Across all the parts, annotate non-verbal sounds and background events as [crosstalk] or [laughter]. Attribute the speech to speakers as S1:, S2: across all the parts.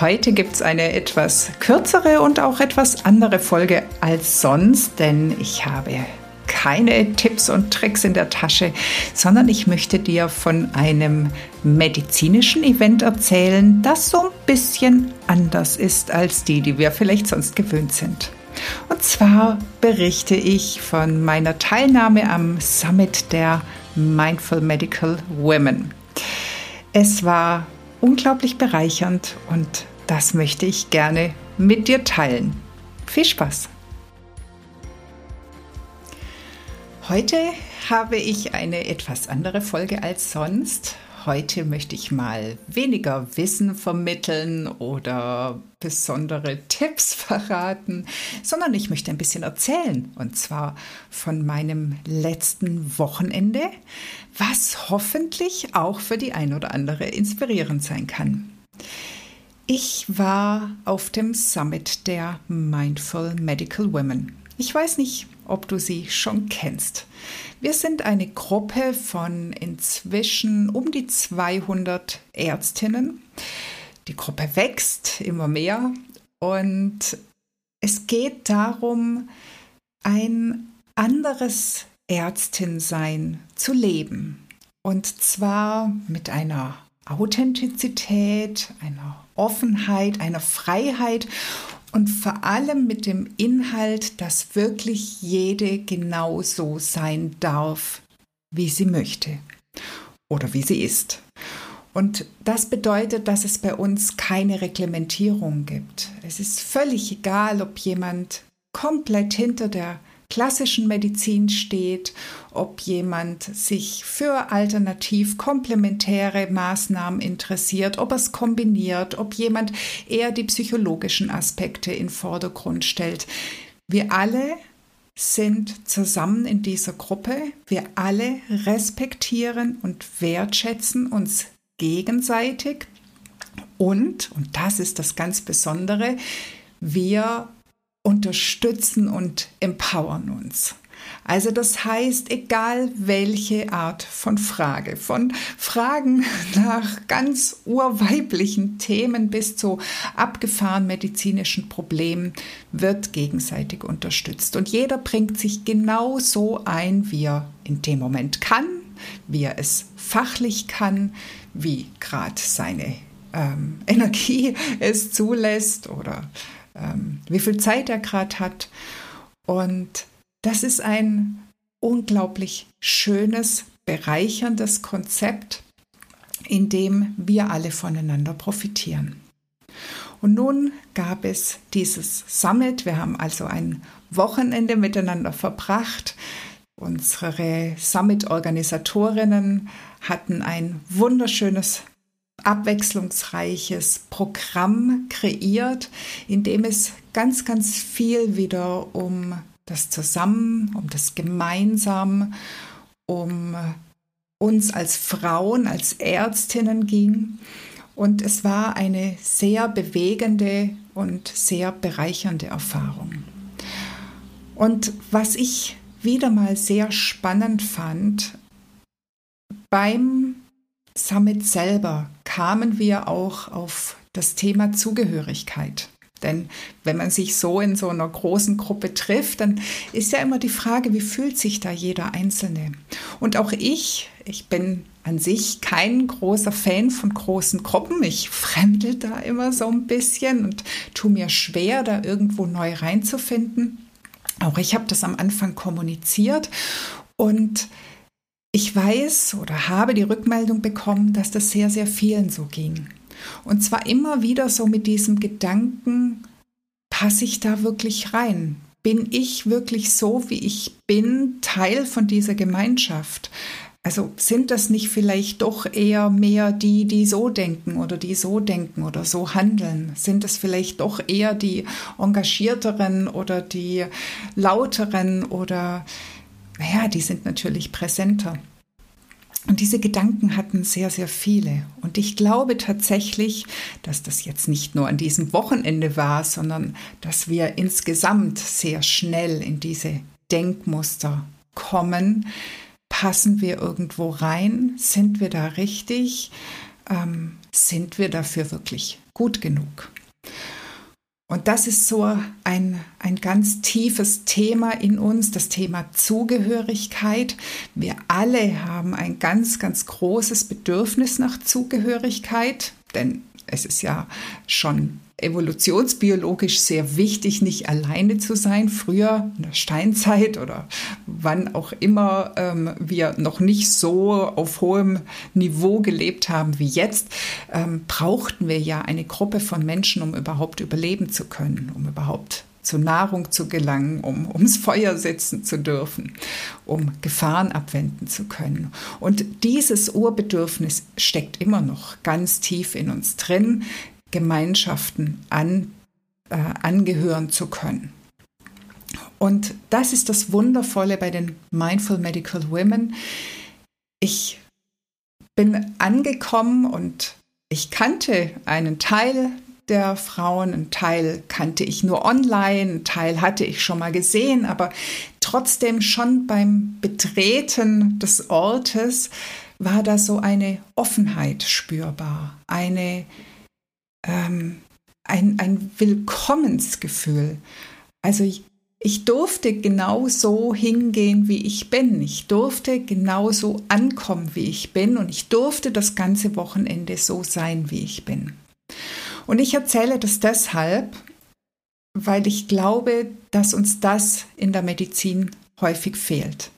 S1: Heute gibt es eine etwas kürzere und auch etwas andere Folge als sonst, denn ich habe keine Tipps und Tricks in der Tasche, sondern ich möchte dir von einem medizinischen Event erzählen, das so ein bisschen anders ist als die, die wir vielleicht sonst gewöhnt sind. Und zwar berichte ich von meiner Teilnahme am Summit der Mindful Medical Women. Es war unglaublich bereichernd und das möchte ich gerne mit dir teilen. Viel Spaß! Heute habe ich eine etwas andere Folge als sonst. Heute möchte ich mal weniger Wissen vermitteln oder besondere Tipps [laughs] verraten, sondern ich möchte ein bisschen erzählen. Und zwar von meinem letzten Wochenende, was hoffentlich auch für die ein oder andere inspirierend sein kann. Ich war auf dem Summit der Mindful Medical Women. Ich weiß nicht, ob du sie schon kennst. Wir sind eine Gruppe von inzwischen um die 200 Ärztinnen. Die Gruppe wächst immer mehr und es geht darum, ein anderes Ärztinsein zu leben. Und zwar mit einer Authentizität, einer Offenheit, einer Freiheit und vor allem mit dem Inhalt, dass wirklich jede genau so sein darf, wie sie möchte oder wie sie ist. Und das bedeutet, dass es bei uns keine Reglementierung gibt. Es ist völlig egal, ob jemand komplett hinter der klassischen Medizin steht, ob jemand sich für alternativ komplementäre Maßnahmen interessiert, ob es kombiniert, ob jemand eher die psychologischen Aspekte in Vordergrund stellt. Wir alle sind zusammen in dieser Gruppe. Wir alle respektieren und wertschätzen uns gegenseitig. Und, und das ist das ganz Besondere, wir unterstützen und empowern uns. Also das heißt, egal welche Art von Frage, von Fragen [laughs] nach ganz urweiblichen Themen bis zu abgefahren medizinischen Problemen, wird gegenseitig unterstützt. Und jeder bringt sich genau so ein, wie er in dem Moment kann, wie er es fachlich kann, wie gerade seine ähm, [laughs] Energie es zulässt oder ähm, wie viel Zeit er gerade hat. Und das ist ein unglaublich schönes, bereicherndes Konzept, in dem wir alle voneinander profitieren. Und nun gab es dieses Summit. Wir haben also ein Wochenende miteinander verbracht. Unsere Summit-Organisatorinnen hatten ein wunderschönes abwechslungsreiches Programm kreiert, in dem es ganz, ganz viel wieder um das Zusammen, um das Gemeinsam, um uns als Frauen, als Ärztinnen ging. Und es war eine sehr bewegende und sehr bereichernde Erfahrung. Und was ich wieder mal sehr spannend fand, beim Summit selber kamen wir auch auf das Thema Zugehörigkeit. Denn wenn man sich so in so einer großen Gruppe trifft, dann ist ja immer die Frage, wie fühlt sich da jeder Einzelne? Und auch ich, ich bin an sich kein großer Fan von großen Gruppen. Ich fremdel da immer so ein bisschen und tue mir schwer, da irgendwo neu reinzufinden. Auch ich habe das am Anfang kommuniziert und ich weiß oder habe die Rückmeldung bekommen, dass das sehr, sehr vielen so ging. Und zwar immer wieder so mit diesem Gedanken, passe ich da wirklich rein? Bin ich wirklich so, wie ich bin, Teil von dieser Gemeinschaft? also sind das nicht vielleicht doch eher mehr die, die so denken oder die so denken oder so handeln? Sind das vielleicht doch eher die engagierteren oder die lauteren oder, naja, die sind natürlich präsenter. Und diese Gedanken hatten sehr, sehr viele. Und ich glaube tatsächlich, dass das jetzt nicht nur an diesem Wochenende war, sondern dass wir insgesamt sehr schnell in diese Denkmuster kommen, Passen wir irgendwo rein? Sind wir da richtig? Ähm, sind wir dafür wirklich gut genug? Und das ist so ein, ein ganz tiefes Thema in uns, das Thema Zugehörigkeit. Wir alle haben ein ganz, ganz großes Bedürfnis nach Zugehörigkeit, denn es ist ja schon evolutionsbiologisch sehr wichtig, nicht alleine zu sein. Früher in der Steinzeit oder wann auch immer ähm, wir noch nicht so auf hohem Niveau gelebt haben wie jetzt, ähm, brauchten wir ja eine Gruppe von Menschen, um überhaupt überleben zu können, um überhaupt zur Nahrung zu gelangen, um ums Feuer sitzen zu dürfen, um Gefahren abwenden zu können. Und dieses Urbedürfnis steckt immer noch ganz tief in uns drin. Gemeinschaften an, äh, angehören zu können. Und das ist das Wundervolle bei den Mindful Medical Women. Ich bin angekommen und ich kannte einen Teil der Frauen, einen Teil kannte ich nur online, einen Teil hatte ich schon mal gesehen, aber trotzdem schon beim Betreten des Ortes war da so eine Offenheit spürbar, eine ähm, ein, ein Willkommensgefühl. Also ich, ich durfte genau so hingehen, wie ich bin. Ich durfte genauso ankommen, wie ich bin. Und ich durfte das ganze Wochenende so sein, wie ich bin. Und ich erzähle das deshalb, weil ich glaube, dass uns das in der Medizin häufig fehlt.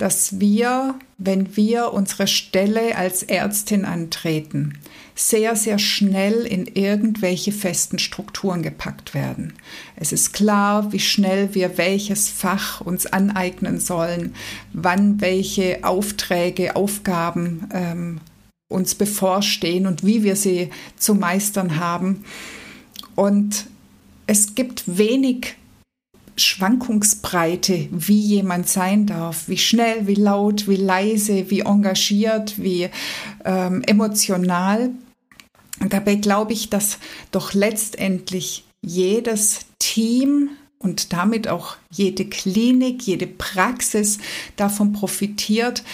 S1: Dass wir, wenn wir unsere Stelle als Ärztin antreten, sehr, sehr schnell in irgendwelche festen Strukturen gepackt werden. Es ist klar, wie schnell wir welches Fach uns aneignen sollen, wann welche Aufträge, Aufgaben ähm, uns bevorstehen und wie wir sie zu meistern haben. Und es gibt wenig Schwankungsbreite, wie jemand sein darf, wie schnell, wie laut, wie leise, wie engagiert, wie ähm, emotional. Und dabei glaube ich, dass doch letztendlich jedes Team und damit auch jede Klinik, jede Praxis davon profitiert,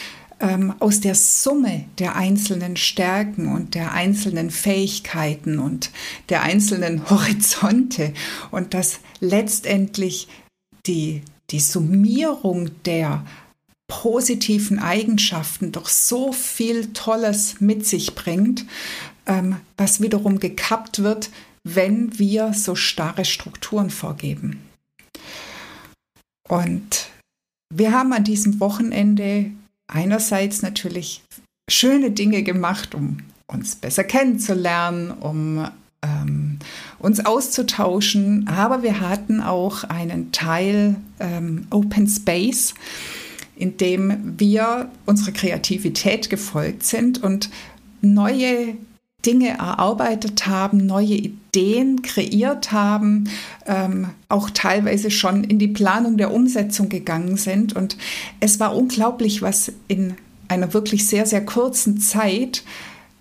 S1: ähm, aus der Summe der einzelnen Stärken und der einzelnen Fähigkeiten und der einzelnen Horizonte und dass letztendlich die, die Summierung der positiven Eigenschaften doch so viel Tolles mit sich bringt, ähm, was wiederum gekappt wird, wenn wir so starre Strukturen vorgeben. Und wir haben an diesem Wochenende einerseits natürlich schöne Dinge gemacht, um uns besser kennenzulernen, um ähm, uns auszutauschen, aber wir hatten auch einen Teil ähm, Open Space, in dem wir unserer Kreativität gefolgt sind und neue Dinge erarbeitet haben, neue Ideen kreiert haben, ähm, auch teilweise schon in die Planung der Umsetzung gegangen sind. Und es war unglaublich, was in einer wirklich sehr, sehr kurzen Zeit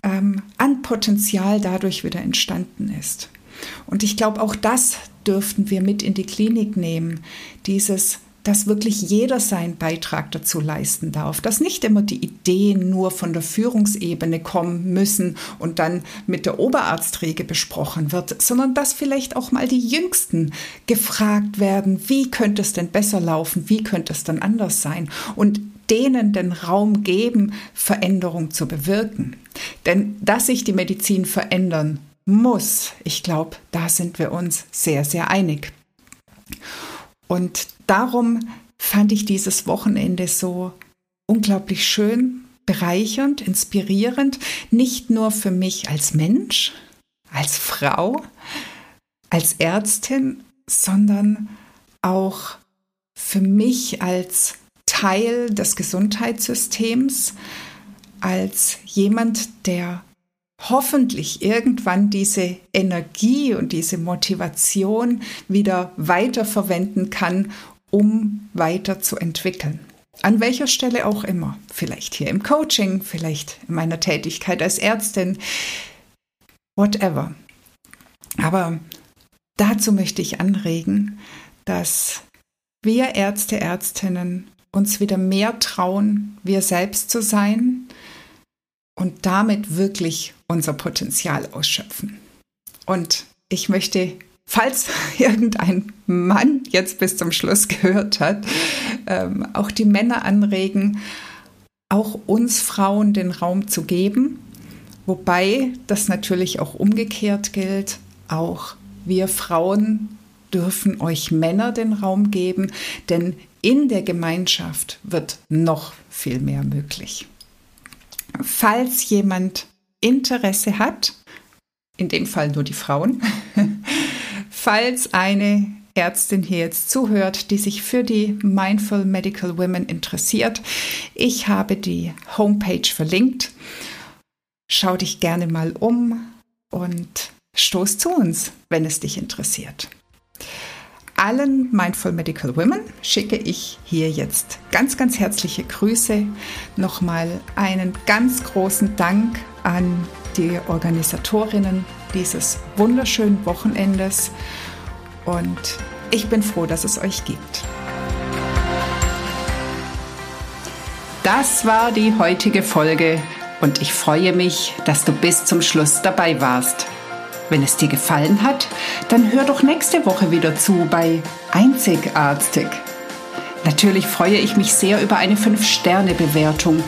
S1: ähm, an Potenzial dadurch wieder entstanden ist. Und ich glaube, auch das dürften wir mit in die Klinik nehmen, dieses dass wirklich jeder seinen Beitrag dazu leisten darf, dass nicht immer die Ideen nur von der Führungsebene kommen müssen und dann mit der Oberarztriege besprochen wird, sondern dass vielleicht auch mal die Jüngsten gefragt werden, wie könnte es denn besser laufen, wie könnte es dann anders sein und denen den Raum geben, Veränderung zu bewirken. Denn dass sich die Medizin verändern muss, ich glaube, da sind wir uns sehr, sehr einig. Und darum fand ich dieses Wochenende so unglaublich schön, bereichernd, inspirierend, nicht nur für mich als Mensch, als Frau, als Ärztin, sondern auch für mich als Teil des Gesundheitssystems, als jemand, der hoffentlich irgendwann diese Energie und diese Motivation wieder weiterverwenden kann, um weiterzuentwickeln. An welcher Stelle auch immer. Vielleicht hier im Coaching, vielleicht in meiner Tätigkeit als Ärztin, whatever. Aber dazu möchte ich anregen, dass wir Ärzte, Ärztinnen uns wieder mehr trauen, wir selbst zu sein und damit wirklich unser Potenzial ausschöpfen. Und ich möchte, falls [laughs] irgendein Mann jetzt bis zum Schluss gehört hat, ähm, auch die Männer anregen, auch uns Frauen den Raum zu geben, wobei das natürlich auch umgekehrt gilt, auch wir Frauen dürfen euch Männer den Raum geben, denn in der Gemeinschaft wird noch viel mehr möglich. Falls jemand Interesse hat, in dem Fall nur die Frauen, [laughs] falls eine Ärztin hier jetzt zuhört, die sich für die Mindful Medical Women interessiert, ich habe die Homepage verlinkt. Schau dich gerne mal um und stoß zu uns, wenn es dich interessiert. Allen Mindful Medical Women schicke ich hier jetzt ganz, ganz herzliche Grüße. Nochmal einen ganz großen Dank an die Organisatorinnen dieses wunderschönen Wochenendes und ich bin froh, dass es euch gibt. Das war die heutige Folge und ich freue mich, dass du bis zum Schluss dabei warst. Wenn es dir gefallen hat, dann hör doch nächste Woche wieder zu bei Einzigartig. Natürlich freue ich mich sehr über eine 5-Sterne-Bewertung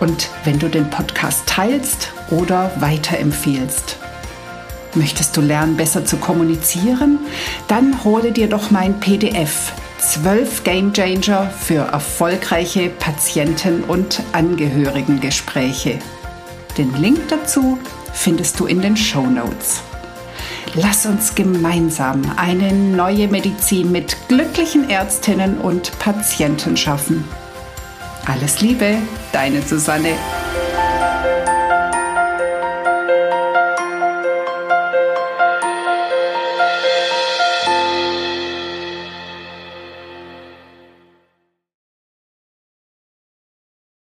S1: und wenn du den Podcast teilst oder weiterempfiehlst. Möchtest du lernen, besser zu kommunizieren? Dann hole dir doch mein PDF 12 Game Changer für erfolgreiche Patienten- und Angehörigengespräche. Den Link dazu findest du in den Show Notes. Lass uns gemeinsam eine neue Medizin mit glücklichen Ärztinnen und Patienten schaffen. Alles Liebe, deine Susanne.